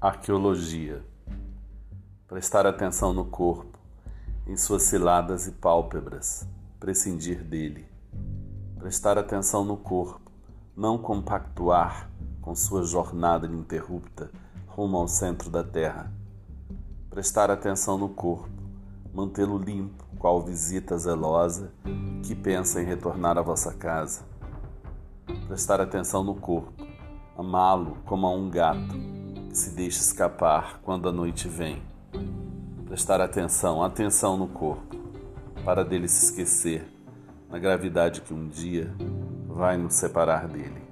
Arqueologia. Prestar atenção no corpo, em suas ciladas e pálpebras, prescindir dele. Prestar atenção no corpo, não compactuar com sua jornada ininterrupta rumo ao centro da terra. Prestar atenção no corpo, mantê-lo limpo, qual visita zelosa que pensa em retornar à vossa casa. Prestar atenção no corpo, amá-lo como a um gato se deixa escapar quando a noite vem. Prestar atenção, atenção no corpo, para dele se esquecer na gravidade que um dia vai nos separar dele.